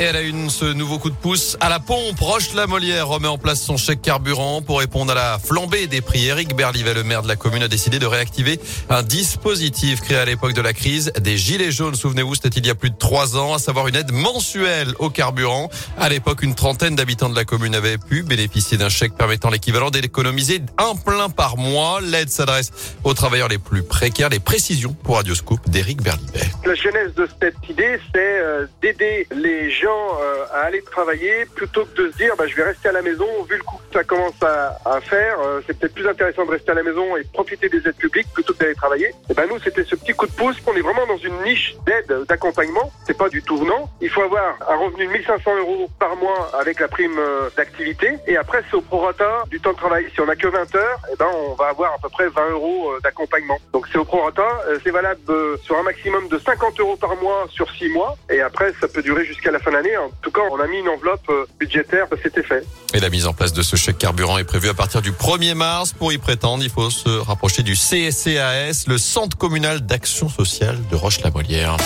Et elle a une, ce nouveau coup de pouce à la pompe. Roche la Molière remet en place son chèque carburant pour répondre à la flambée des prix. Eric Berlivet, le maire de la commune, a décidé de réactiver un dispositif créé à l'époque de la crise des Gilets jaunes. Souvenez-vous, c'était il y a plus de trois ans, à savoir une aide mensuelle au carburant. À l'époque, une trentaine d'habitants de la commune avaient pu bénéficier d'un chèque permettant l'équivalent d'économiser un plein par mois. L'aide s'adresse aux travailleurs les plus précaires. Les précisions pour Radioscoop d'Eric Berlivet. La de cette idée, c'est euh, d'aider les euh, à aller travailler plutôt que de se dire bah, je vais rester à la maison. Vu le coup que ça commence à, faire, euh, c'est peut-être plus intéressant de rester à la maison et profiter des aides publiques plutôt que d'aller travailler. Et ben nous, c'était ce petit coup de pouce. On est vraiment dans une niche d'aide, d'accompagnement. C'est pas du tout venant. Il faut avoir un revenu de 1500 euros par mois avec la prime d'activité. Et après, c'est au prorata du temps de travail. Si on a que 20 heures, et ben on va avoir à peu près 20 euros d'accompagnement. Donc c'est au prorata. C'est valable sur un maximum de 50 euros par mois sur 6 mois. Et après, ça peut durer jusqu'à la fin de En tout cas, on a mis une enveloppe euh, budgétaire cet effet. Et la mise en place de ce chèque carburant est prévue à partir du 1er mars. Pour y prétendre, il faut se rapprocher du CSCAS, le Centre communal d'action sociale de Roche-la-Molière.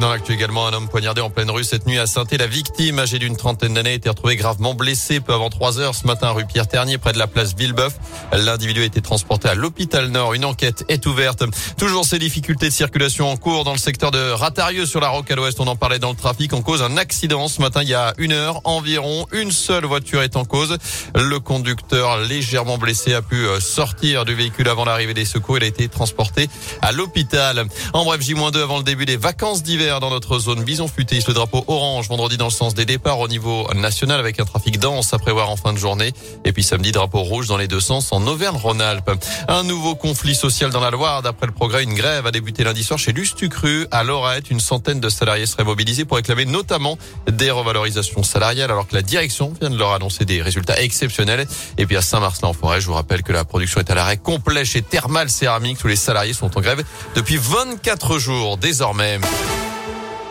Dans l'actu également, un homme poignardé en pleine rue cette nuit à saint La victime, âgée d'une trentaine d'années, a été retrouvée gravement blessée peu avant 3 heures ce matin rue Pierre-Ternier, près de la place Villebeuf. L'individu a été transporté à l'hôpital Nord. Une enquête est ouverte. Toujours ces difficultés de circulation en cours dans le secteur de Ratarieux sur la Roque à l'ouest. On en parlait dans le trafic. En cause un accident ce matin il y a une heure environ. Une seule voiture est en cause. Le conducteur légèrement blessé a pu euh, sortir du véhicule avant l'arrivée des secours. Il a été transporté à l'hôpital. En bref, J-2 avant le début des vacances d'hiver dans notre zone Bison futé. Le drapeau orange vendredi dans le sens des départs au niveau national avec un trafic dense à prévoir en fin de journée. Et puis samedi, drapeau rouge dans les deux sens en Auvergne-Rhône-Alpes. Un nouveau conflit social dans la Loire. D'après le progrès, une grève a débuté lundi soir chez Lustucru à Lorette. Une centaine de salariés seraient mobilisés pour réclamer notamment des revalorisations salariales alors que la direction vient de leur annoncer des résultats exceptionnels. Et puis à Saint-Marcelin-en-Forêt, je vous rappelle que la production est à l'arrêt complet chez Thermal Céramique où les salariés sont en grève depuis 24 jours désormais.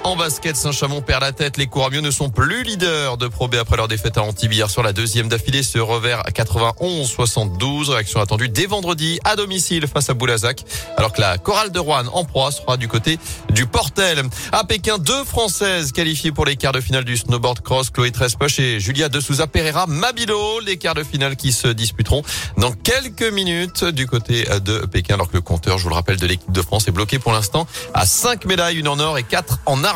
En basket, Saint-Chamond perd la tête. Les Couramieux ne sont plus leaders de Pro B après leur défaite à Antibes hier sur la deuxième d'affilée. Ce revers à 91-72. Réaction attendue dès vendredi à domicile face à Boulazac. Alors que la chorale de Rouen en proie sera du côté du Portel. À Pékin, deux Françaises qualifiées pour les quarts de finale du snowboard cross. Chloé Trespoche et Julia de Souza Pereira Mabilo. Les quarts de finale qui se disputeront dans quelques minutes du côté de Pékin. Alors que le compteur, je vous le rappelle, de l'équipe de France est bloqué pour l'instant à 5 médailles, une en or et 4 en.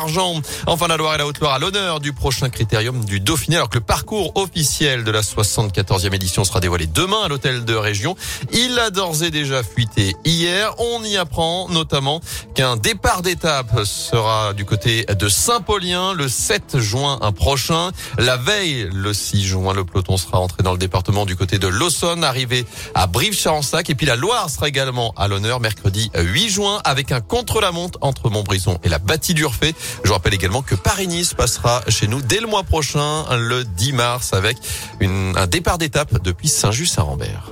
Enfin, la Loire et la Haute-Loire à l'honneur du prochain critérium du Dauphiné, alors que le parcours officiel de la 74e édition sera dévoilé demain à l'hôtel de région. Il a d'ores et déjà fuité hier. On y apprend notamment qu'un départ d'étape sera du côté de Saint-Paulien le 7 juin prochain. La veille, le 6 juin, le peloton sera entré dans le département du côté de l'Aussonne, arrivé à Brive-Charensac. Et puis la Loire sera également à l'honneur mercredi 8 juin avec un contre-la-montre entre Montbrison et la Bâtie d'Urfé. Je vous rappelle également que Paris-Nice passera chez nous dès le mois prochain, le 10 mars, avec un départ d'étape depuis Saint-Just-Saint-Rambert.